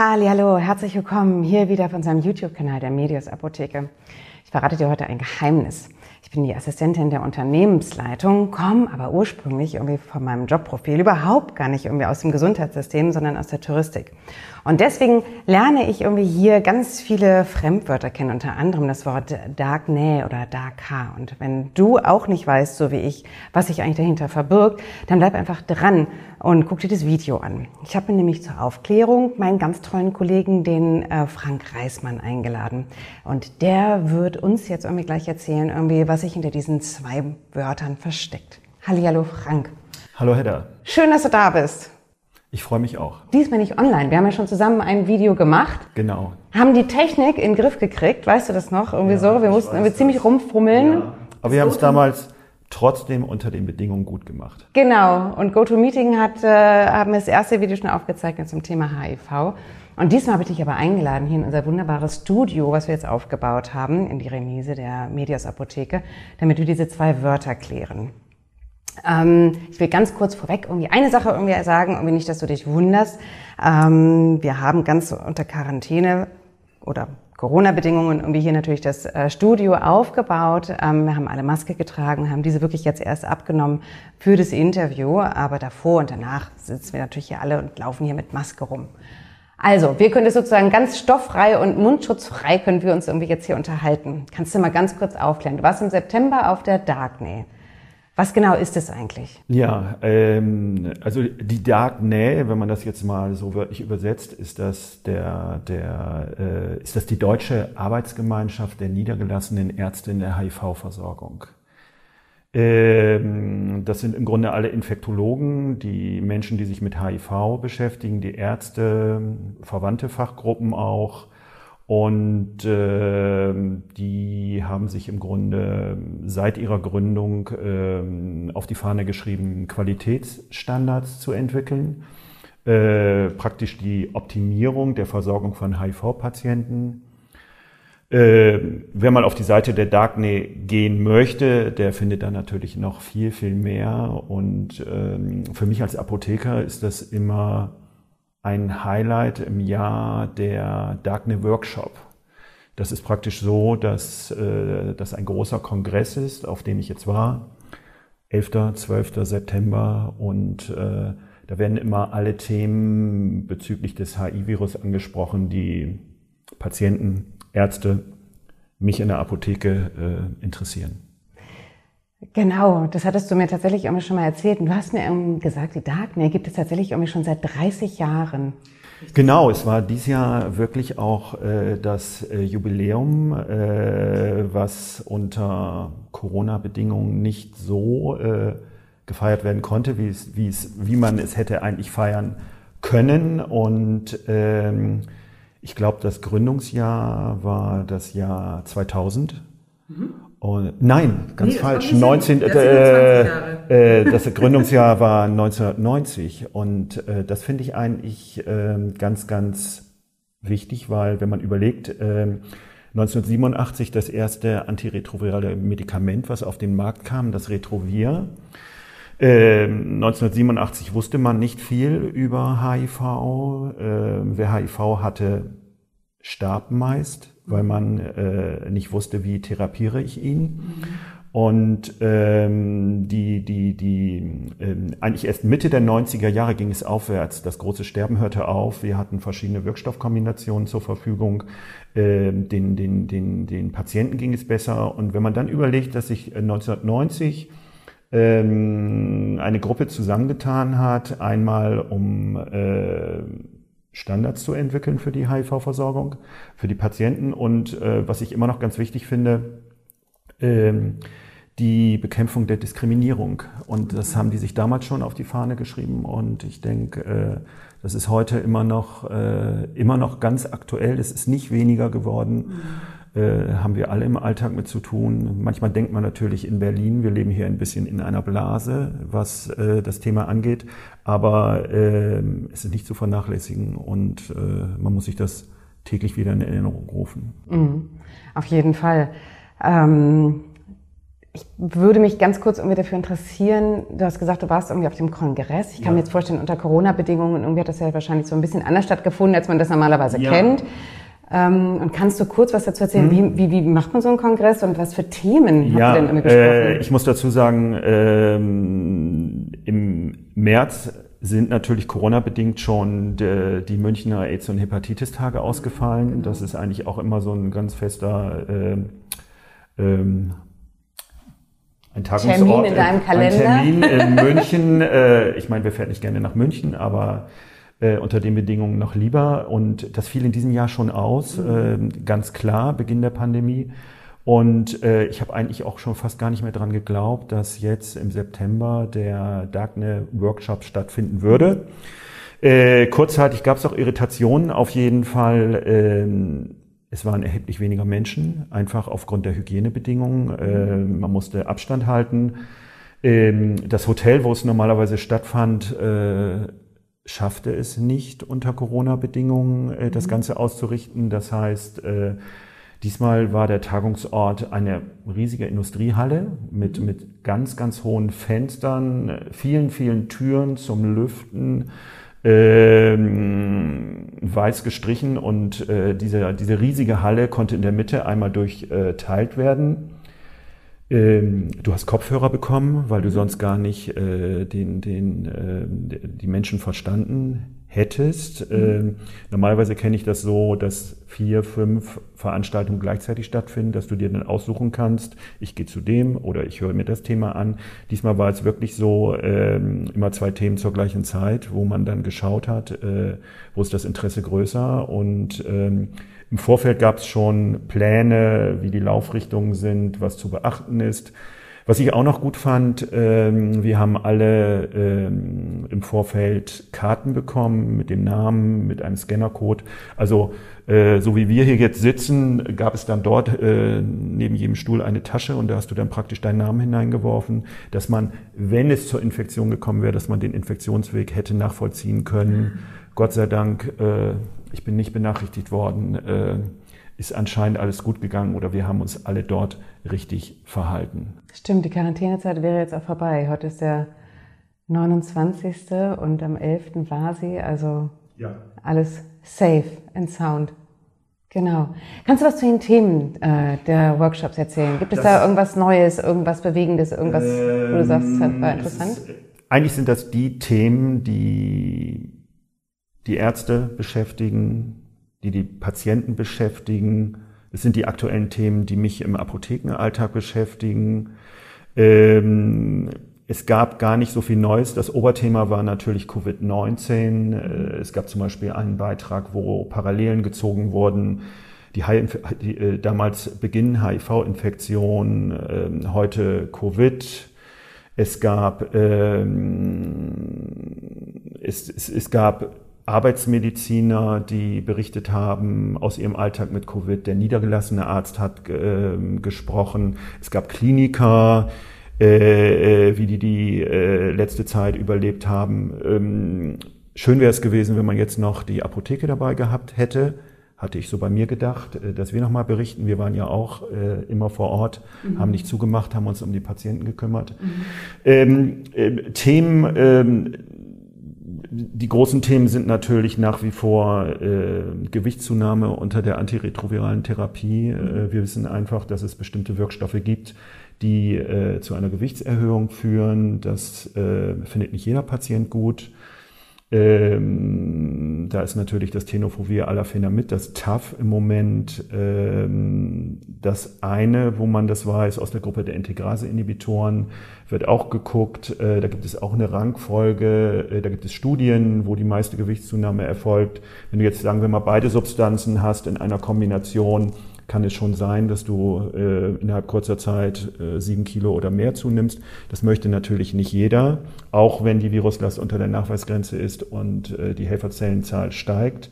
Hallo, herzlich willkommen hier wieder auf unserem YouTube-Kanal der Medios Apotheke. Ich verrate dir heute ein Geheimnis. Ich bin die Assistentin der Unternehmensleitung, komme aber ursprünglich irgendwie von meinem Jobprofil überhaupt gar nicht irgendwie aus dem Gesundheitssystem, sondern aus der Touristik. Und deswegen lerne ich irgendwie hier ganz viele Fremdwörter kennen, unter anderem das Wort Dark Nähe oder Dark Haar. Und wenn du auch nicht weißt, so wie ich, was sich eigentlich dahinter verbirgt, dann bleib einfach dran und guck dir das Video an. Ich habe mir nämlich zur Aufklärung meinen ganz tollen Kollegen, den äh, Frank Reismann, eingeladen. Und der wird uns jetzt irgendwie gleich erzählen, irgendwie, was sich hinter diesen zwei Wörtern versteckt. Hallihallo, Frank. Hallo, Hedda. Schön, dass du da bist. Ich freue mich auch. Diesmal nicht online. Wir haben ja schon zusammen ein Video gemacht. Genau. Haben die Technik in den Griff gekriegt, weißt du das noch? Irgendwie ja, so. Wir mussten irgendwie das. ziemlich rumfummeln. Ja. Aber wir haben es damals trotzdem unter den Bedingungen gut gemacht. Genau. Und GoToMeeting hat, äh, haben das erste Video schon aufgezeichnet zum Thema HIV. Und diesmal habe ich dich aber eingeladen hier in unser wunderbares Studio, was wir jetzt aufgebaut haben, in die Remise der Medias Apotheke, damit wir diese zwei Wörter klären. Ähm, ich will ganz kurz vorweg irgendwie eine Sache irgendwie sagen, irgendwie nicht, dass du dich wunderst. Ähm, wir haben ganz unter Quarantäne oder Corona-Bedingungen irgendwie hier natürlich das äh, Studio aufgebaut. Ähm, wir haben alle Maske getragen, haben diese wirklich jetzt erst abgenommen für das Interview, aber davor und danach sitzen wir natürlich hier alle und laufen hier mit Maske rum. Also, wir können das sozusagen ganz stofffrei und mundschutzfrei können wir uns irgendwie jetzt hier unterhalten. Kannst du mal ganz kurz aufklären? Du warst im September auf der Darkney. Was genau ist es eigentlich? Ja, ähm, also die Darkney, wenn man das jetzt mal so wörtlich übersetzt, ist das der, der äh, ist das die deutsche Arbeitsgemeinschaft der niedergelassenen Ärzte in der HIV-Versorgung. Ähm, das sind im Grunde alle Infektologen, die Menschen, die sich mit HIV beschäftigen, die Ärzte, verwandte Fachgruppen auch, und äh, die haben sich im Grunde seit ihrer Gründung äh, auf die Fahne geschrieben, Qualitätsstandards zu entwickeln. Äh, praktisch die Optimierung der Versorgung von HIV-Patienten. Äh, wer mal auf die Seite der Darkney gehen möchte, der findet da natürlich noch viel, viel mehr. Und ähm, für mich als Apotheker ist das immer ein Highlight im Jahr der Darknet Workshop. Das ist praktisch so, dass äh, das ein großer Kongress ist, auf dem ich jetzt war. 11., 12. September und äh, da werden immer alle Themen bezüglich des HIV-Virus angesprochen, die Patienten, Ärzte, mich in der Apotheke äh, interessieren. Genau, das hattest du mir tatsächlich irgendwie schon mal erzählt. Und du hast mir gesagt, die Darknet gibt es tatsächlich irgendwie schon seit 30 Jahren. Genau, es war dieses Jahr wirklich auch äh, das äh, Jubiläum, äh, was unter Corona-Bedingungen nicht so äh, gefeiert werden konnte, wie, es, wie, es, wie man es hätte eigentlich feiern können. Und ähm, ich glaube, das Gründungsjahr war das Jahr 2000. Mhm. Und, nein, ganz nee, falsch. 19, äh, äh, das Gründungsjahr war 1990 und äh, das finde ich eigentlich äh, ganz, ganz wichtig, weil wenn man überlegt, äh, 1987 das erste antiretrovirale Medikament, was auf den Markt kam, das Retrovir. Äh, 1987 wusste man nicht viel über HIV. Äh, wer HIV hatte, starb meist weil man äh, nicht wusste, wie therapiere ich ihn. Und ähm, die, die, die, ähm, eigentlich erst Mitte der 90er Jahre ging es aufwärts. Das große Sterben hörte auf. Wir hatten verschiedene Wirkstoffkombinationen zur Verfügung. Ähm, den, den, den, den Patienten ging es besser. Und wenn man dann überlegt, dass sich 1990 ähm, eine Gruppe zusammengetan hat, einmal um äh, Standards zu entwickeln für die HIV-Versorgung, für die Patienten und äh, was ich immer noch ganz wichtig finde, ähm, die Bekämpfung der Diskriminierung. Und das haben die sich damals schon auf die Fahne geschrieben und ich denke, äh, das ist heute immer noch, äh, immer noch ganz aktuell. Es ist nicht weniger geworden. Äh, haben wir alle im Alltag mit zu tun. Manchmal denkt man natürlich in Berlin, wir leben hier ein bisschen in einer Blase, was äh, das Thema angeht, aber äh, es ist nicht zu vernachlässigen und äh, man muss sich das täglich wieder in Erinnerung rufen. Mhm. Auf jeden Fall. Ähm ich würde mich ganz kurz irgendwie dafür interessieren. Du hast gesagt, du warst irgendwie auf dem Kongress. Ich kann ja. mir jetzt vorstellen, unter Corona-Bedingungen, irgendwie hat das ja wahrscheinlich so ein bisschen anders stattgefunden, als man das normalerweise ja. kennt. Ähm, und kannst du kurz was dazu erzählen? Hm. Wie, wie, wie macht man so einen Kongress und was für Themen ja, habt ihr denn immer gesprochen? Äh, ich muss dazu sagen, ähm, im März sind natürlich Corona-bedingt schon de, die Münchner AIDS- und Hepatitis-Tage ausgefallen. Genau. Das ist eigentlich auch immer so ein ganz fester äh, ähm, ein Tagungsort, Termin in deinem Kalender. Ein Termin in München. äh, ich meine, wir fahren nicht gerne nach München, aber äh, unter den Bedingungen noch lieber. Und das fiel in diesem Jahr schon aus, mhm. äh, ganz klar, Beginn der Pandemie. Und äh, ich habe eigentlich auch schon fast gar nicht mehr dran geglaubt, dass jetzt im September der Darknet Workshop stattfinden würde. Äh, kurzzeitig gab es auch Irritationen auf jeden Fall. Ähm, es waren erheblich weniger Menschen, einfach aufgrund der Hygienebedingungen. Äh, man musste Abstand halten. Ähm, das Hotel, wo es normalerweise stattfand, äh, schaffte es nicht unter Corona-Bedingungen, äh, das mhm. Ganze auszurichten. Das heißt, äh, diesmal war der Tagungsort eine riesige Industriehalle mit, mhm. mit ganz, ganz hohen Fenstern, vielen, vielen Türen zum Lüften ähm, weiß gestrichen und äh, diese, diese riesige Halle konnte in der Mitte einmal durchteilt werden. Ähm, du hast Kopfhörer bekommen, weil du sonst gar nicht äh, den, den, äh, die Menschen verstanden hättest. Mhm. Ähm, normalerweise kenne ich das so, dass vier, fünf Veranstaltungen gleichzeitig stattfinden, dass du dir dann aussuchen kannst, ich gehe zu dem oder ich höre mir das Thema an. Diesmal war es wirklich so, ähm, immer zwei Themen zur gleichen Zeit, wo man dann geschaut hat, äh, wo ist das Interesse größer und ähm, im Vorfeld gab es schon Pläne, wie die Laufrichtungen sind, was zu beachten ist. Was ich auch noch gut fand, ähm, wir haben alle ähm, im Vorfeld Karten bekommen mit dem Namen, mit einem Scannercode. Also äh, so wie wir hier jetzt sitzen, gab es dann dort äh, neben jedem Stuhl eine Tasche und da hast du dann praktisch deinen Namen hineingeworfen, dass man, wenn es zur Infektion gekommen wäre, dass man den Infektionsweg hätte nachvollziehen können. Gott sei Dank, äh, ich bin nicht benachrichtigt worden. Äh, ist anscheinend alles gut gegangen oder wir haben uns alle dort richtig verhalten. Stimmt, die Quarantänezeit wäre jetzt auch vorbei. Heute ist der 29. und am 11. war sie, also ja. alles safe and sound. Genau. Kannst du was zu den Themen äh, der Workshops erzählen? Gibt es das, da irgendwas Neues, irgendwas Bewegendes, irgendwas, ähm, wo du sagst, das war interessant? Ist, eigentlich sind das die Themen, die die Ärzte beschäftigen, die die Patienten beschäftigen. Es sind die aktuellen Themen, die mich im Apothekenalltag beschäftigen. Ähm, es gab gar nicht so viel Neues. Das Oberthema war natürlich Covid-19. Äh, es gab zum Beispiel einen Beitrag, wo Parallelen gezogen wurden. Die, die äh, damals Beginn HIV-Infektion, äh, heute Covid. Es gab, ähm, es, es, es gab Arbeitsmediziner, die berichtet haben aus ihrem Alltag mit Covid. Der niedergelassene Arzt hat äh, gesprochen. Es gab Kliniker, äh, äh, wie die die äh, letzte Zeit überlebt haben. Ähm, schön wäre es gewesen, wenn man jetzt noch die Apotheke dabei gehabt hätte. Hatte ich so bei mir gedacht, äh, dass wir nochmal berichten. Wir waren ja auch äh, immer vor Ort, mhm. haben nicht zugemacht, haben uns um die Patienten gekümmert. Mhm. Ähm, äh, Themen, ähm, die großen Themen sind natürlich nach wie vor äh, Gewichtszunahme unter der antiretroviralen Therapie. Äh, wir wissen einfach, dass es bestimmte Wirkstoffe gibt, die äh, zu einer Gewichtserhöhung führen. Das äh, findet nicht jeder Patient gut. Ähm, da ist natürlich das Tenofovir Alafenamid, das TAF im Moment, ähm, das eine, wo man das weiß, aus der Gruppe der Integrase-Inhibitoren, wird auch geguckt. Äh, da gibt es auch eine Rangfolge, äh, da gibt es Studien, wo die meiste Gewichtszunahme erfolgt. Wenn du jetzt, sagen wir mal, beide Substanzen hast in einer Kombination, kann es schon sein, dass du äh, innerhalb kurzer Zeit äh, sieben Kilo oder mehr zunimmst. Das möchte natürlich nicht jeder, auch wenn die Viruslast unter der Nachweisgrenze ist und äh, die Helferzellenzahl steigt.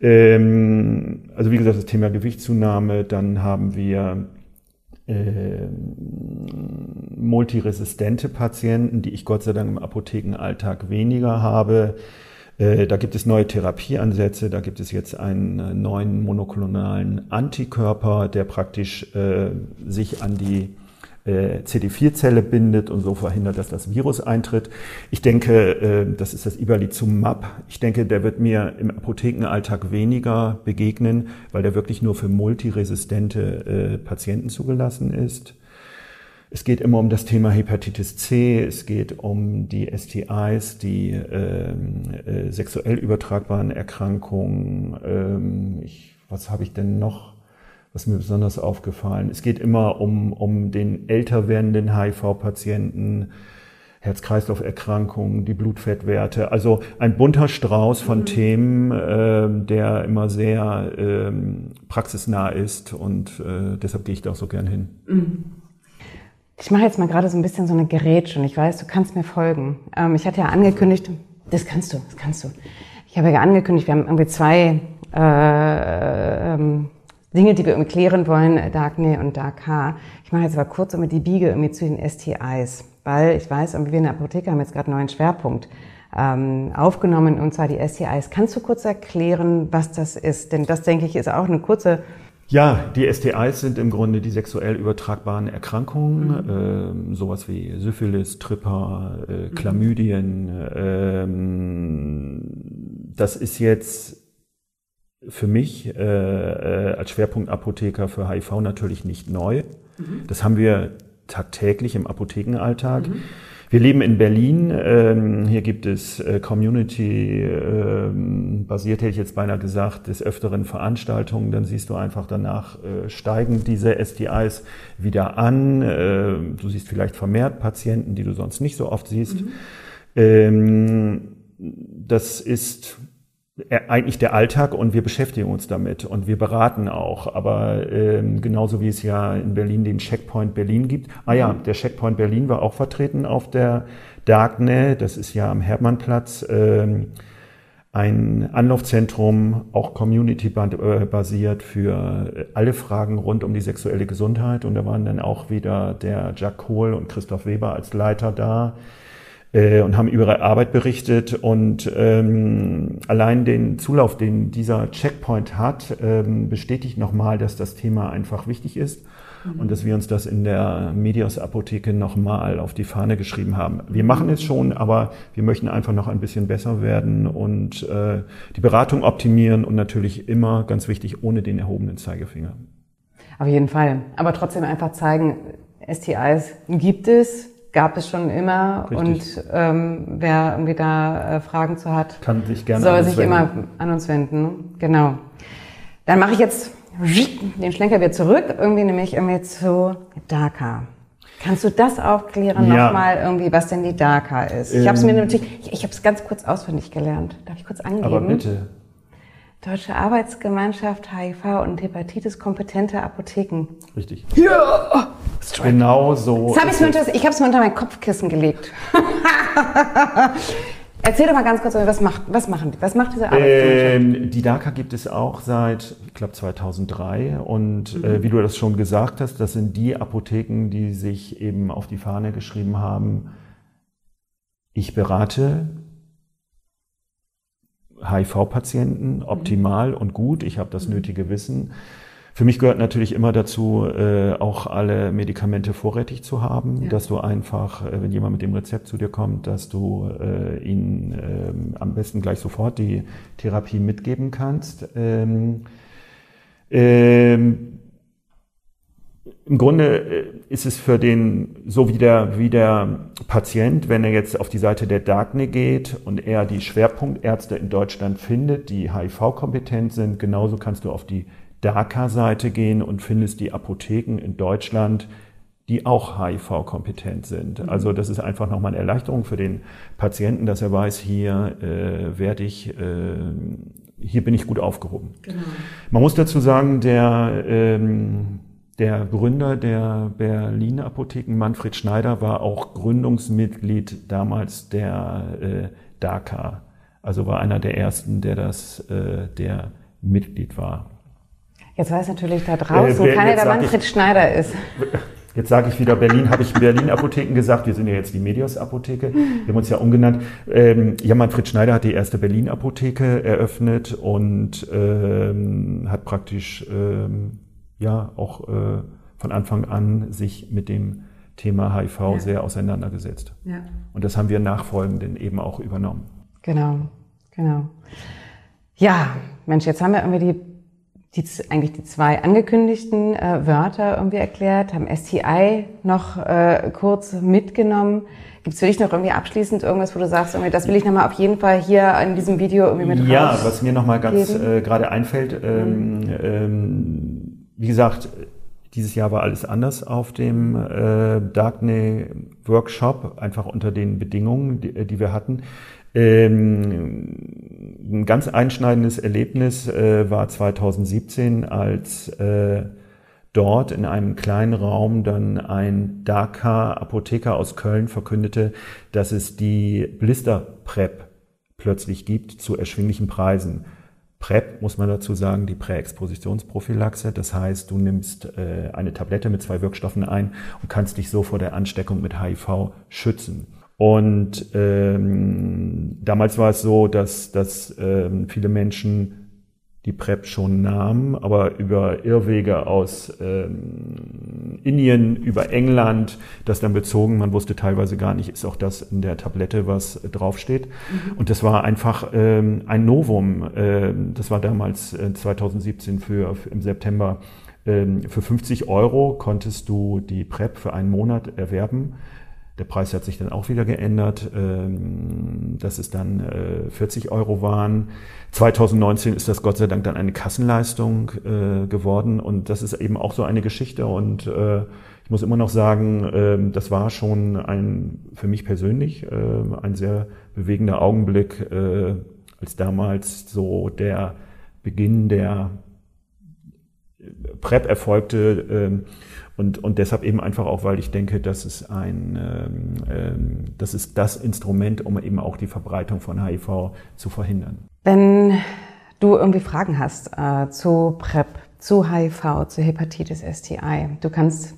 Ähm, also wie gesagt, das Thema Gewichtszunahme, dann haben wir äh, multiresistente Patienten, die ich Gott sei Dank im Apothekenalltag weniger habe. Äh, da gibt es neue Therapieansätze, da gibt es jetzt einen neuen monoklonalen Antikörper, der praktisch äh, sich an die äh, CD4-Zelle bindet und so verhindert, dass das Virus eintritt. Ich denke, äh, das ist das Ibalizumab. Ich denke, der wird mir im Apothekenalltag weniger begegnen, weil der wirklich nur für multiresistente Patienten zugelassen ist. Es geht immer um das Thema Hepatitis C, es geht um die STIs, die ähm, äh, sexuell übertragbaren Erkrankungen. Ähm, ich, was habe ich denn noch? was mir besonders aufgefallen. Es geht immer um, um den älter werdenden HIV-Patienten, Herz-Kreislauf-Erkrankungen, die Blutfettwerte. Also ein bunter Strauß von mhm. Themen, äh, der immer sehr äh, praxisnah ist und äh, deshalb gehe ich da auch so gern hin. Mhm. Ich mache jetzt mal gerade so ein bisschen so eine Gerätsche und ich weiß, du kannst mir folgen. Ähm, ich hatte ja angekündigt, das kannst du, das kannst du. Ich habe ja angekündigt, wir haben irgendwie zwei äh, ähm, Dinge, die wir irgendwie klären wollen, äh, Darkney und Dark H. Ich mache jetzt aber kurz um die Biege irgendwie zu den STIs, weil ich weiß, wir in der Apotheke haben jetzt gerade einen neuen Schwerpunkt ähm, aufgenommen, und zwar die STIs. Kannst du kurz erklären, was das ist? Denn das, denke ich, ist auch eine kurze ja, die STIs sind im Grunde die sexuell übertragbaren Erkrankungen, mhm. äh, sowas wie Syphilis, Tripper, äh, mhm. Chlamydien. Äh, das ist jetzt für mich äh, äh, als Schwerpunktapotheker für HIV natürlich nicht neu. Mhm. Das haben wir tagtäglich im Apothekenalltag. Wir leben in Berlin. Ähm, hier gibt es äh, Community ähm, hätte ich jetzt beinahe gesagt, des öfteren Veranstaltungen. Dann siehst du einfach danach äh, steigen diese STIs wieder an. Äh, du siehst vielleicht vermehrt Patienten, die du sonst nicht so oft siehst. Mhm. Ähm, das ist eigentlich der Alltag und wir beschäftigen uns damit und wir beraten auch. Aber ähm, genauso wie es ja in Berlin den Checkpoint Berlin gibt. Ah ja, der Checkpoint Berlin war auch vertreten auf der Darknet. Das ist ja am Hermannplatz. Ähm, ein Anlaufzentrum, auch community-basiert für alle Fragen rund um die sexuelle Gesundheit. Und da waren dann auch wieder der Jack Kohl und Christoph Weber als Leiter da äh, und haben über ihre Arbeit berichtet. Und ähm, allein den Zulauf, den dieser Checkpoint hat, ähm, bestätigt nochmal, dass das Thema einfach wichtig ist mhm. und dass wir uns das in der Medios Apotheke nochmal auf die Fahne geschrieben haben. Wir machen es schon, aber wir möchten einfach noch ein bisschen besser werden und äh, die Beratung optimieren und natürlich immer, ganz wichtig, ohne den erhobenen Zeigefinger. Auf jeden Fall. Aber trotzdem einfach zeigen, STIs gibt es, gab es schon immer Richtig. und ähm, wer irgendwie da äh, Fragen zu hat, kann sich gerne soll sich wenden. immer an uns wenden. Genau. Dann mache ich jetzt den Schlenker wieder zurück, irgendwie nämlich irgendwie zu DACA. Kannst du das aufklären ja. nochmal irgendwie, was denn die DACA ist? Ich habe es mir ähm. natürlich, ich, ich habe es ganz kurz auswendig gelernt. Darf ich kurz angeben? Aber bitte. Deutsche Arbeitsgemeinschaft HIV und Hepatitis kompetente Apotheken. Richtig. Ja! Strike. Genau so. Hab ich unter, ich habe es mir unter mein Kopfkissen gelegt. Erzähl doch mal ganz kurz, was macht, was machen, was macht diese Arbeitsgemeinschaft? Ähm, die DACA gibt es auch seit, ich glaube, 2003. Und mhm. äh, wie du das schon gesagt hast, das sind die Apotheken, die sich eben auf die Fahne geschrieben haben, ich berate HIV-Patienten optimal mhm. und gut. Ich habe das mhm. nötige Wissen. Für mich gehört natürlich immer dazu, äh, auch alle Medikamente vorrätig zu haben, ja. dass du einfach, äh, wenn jemand mit dem Rezept zu dir kommt, dass du äh, ihnen äh, am besten gleich sofort die Therapie mitgeben kannst. Ähm, ähm, im Grunde äh, ist es für den, so wie der, wie der Patient, wenn er jetzt auf die Seite der Darkne geht und er die Schwerpunktärzte in Deutschland findet, die HIV-kompetent sind, genauso kannst du auf die DACA-Seite gehen und findest die Apotheken in Deutschland, die auch HIV-kompetent sind. Mhm. Also das ist einfach nochmal eine Erleichterung für den Patienten, dass er weiß, hier äh, werde ich, äh, hier bin ich gut aufgehoben. Genau. Man muss dazu sagen, der ähm, der Gründer der Berliner Apotheken, Manfred Schneider, war auch Gründungsmitglied damals der äh, DACA. Also war einer der ersten, der das, äh, der Mitglied war. Jetzt weiß natürlich da draußen äh, keiner, der Manfred ich, Schneider ist. Jetzt sage ich wieder Berlin, habe ich Berlin Apotheken gesagt. Wir sind ja jetzt die Medios Apotheke. Wir haben uns ja umgenannt. Ähm, ja, Manfred Schneider hat die erste Berlin Apotheke eröffnet und ähm, hat praktisch ähm, ja auch äh, von Anfang an sich mit dem Thema HIV ja. sehr auseinandergesetzt. Ja. Und das haben wir nachfolgenden eben auch übernommen. Genau, genau. Ja, Mensch, jetzt haben wir irgendwie die, die eigentlich die zwei angekündigten äh, Wörter irgendwie erklärt, haben STI noch äh, kurz mitgenommen. Gibt es für dich noch irgendwie abschließend irgendwas, wo du sagst, irgendwie, das will ich nochmal auf jeden Fall hier in diesem Video irgendwie mit Ja, was mir nochmal ganz äh, gerade einfällt, ähm, mhm. ähm, wie gesagt, dieses Jahr war alles anders auf dem äh, Darkney Workshop, einfach unter den Bedingungen, die, äh, die wir hatten. Ähm, ein ganz einschneidendes Erlebnis äh, war 2017, als äh, dort in einem kleinen Raum dann ein Dakar Apotheker aus Köln verkündete, dass es die Blister Prep plötzlich gibt zu erschwinglichen Preisen. PrEP muss man dazu sagen, die Präexpositionsprophylaxe. Das heißt, du nimmst äh, eine Tablette mit zwei Wirkstoffen ein und kannst dich so vor der Ansteckung mit HIV schützen. Und ähm, damals war es so, dass, dass ähm, viele Menschen die PrEP schon nahm, aber über Irrwege aus ähm, Indien, über England, das dann bezogen. Man wusste teilweise gar nicht, ist auch das in der Tablette, was draufsteht. Mhm. Und das war einfach ähm, ein Novum. Ähm, das war damals äh, 2017 für, für, im September. Ähm, für 50 Euro konntest du die PrEP für einen Monat erwerben. Der Preis hat sich dann auch wieder geändert, ähm, dass es dann 40 äh, Euro waren. 2019 ist das Gott sei Dank dann eine Kassenleistung äh, geworden. Und das ist eben auch so eine Geschichte. Und äh, ich muss immer noch sagen, ähm, das war schon ein, für mich persönlich, ein sehr bewegender Augenblick, als damals so der Beginn der PrEP erfolgte. Ähm, und, und deshalb eben einfach auch, weil ich denke, dass es ein, ähm, ähm, das ist das Instrument, um eben auch die Verbreitung von HIV zu verhindern. Wenn du irgendwie Fragen hast äh, zu PrEP, zu HIV, zu Hepatitis STI, du kannst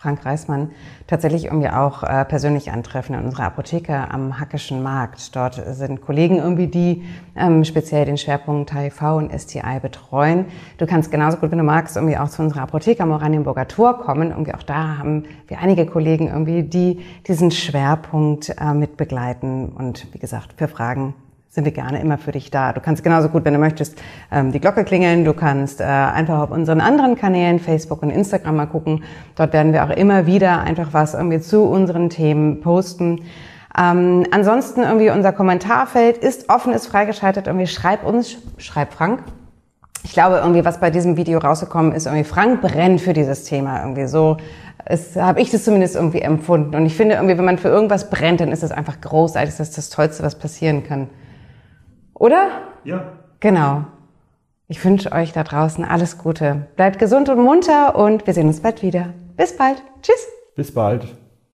Frank Reismann tatsächlich irgendwie auch äh, persönlich antreffen in unserer Apotheke am Hackischen Markt. Dort sind Kollegen irgendwie, die ähm, speziell den Schwerpunkt HIV und STI betreuen. Du kannst genauso gut, wenn du magst, irgendwie auch zu unserer Apotheke am Oranienburger Tor kommen. Irgendwie auch da haben wir einige Kollegen irgendwie, die diesen Schwerpunkt äh, mit begleiten. Und wie gesagt, für Fragen sind wir gerne immer für dich da. Du kannst genauso gut, wenn du möchtest, ähm, die Glocke klingeln. Du kannst äh, einfach auf unseren anderen Kanälen, Facebook und Instagram mal gucken. Dort werden wir auch immer wieder einfach was irgendwie zu unseren Themen posten. Ähm, ansonsten irgendwie unser Kommentarfeld ist offen, ist freigeschaltet. Irgendwie schreib uns, schreib Frank. Ich glaube irgendwie, was bei diesem Video rausgekommen ist, irgendwie Frank brennt für dieses Thema irgendwie so. Es habe ich das zumindest irgendwie empfunden. Und ich finde irgendwie, wenn man für irgendwas brennt, dann ist das einfach großartig. Das ist das Tollste, was passieren kann. Oder? Ja. Genau. Ich wünsche euch da draußen alles Gute. Bleibt gesund und munter und wir sehen uns bald wieder. Bis bald. Tschüss. Bis bald.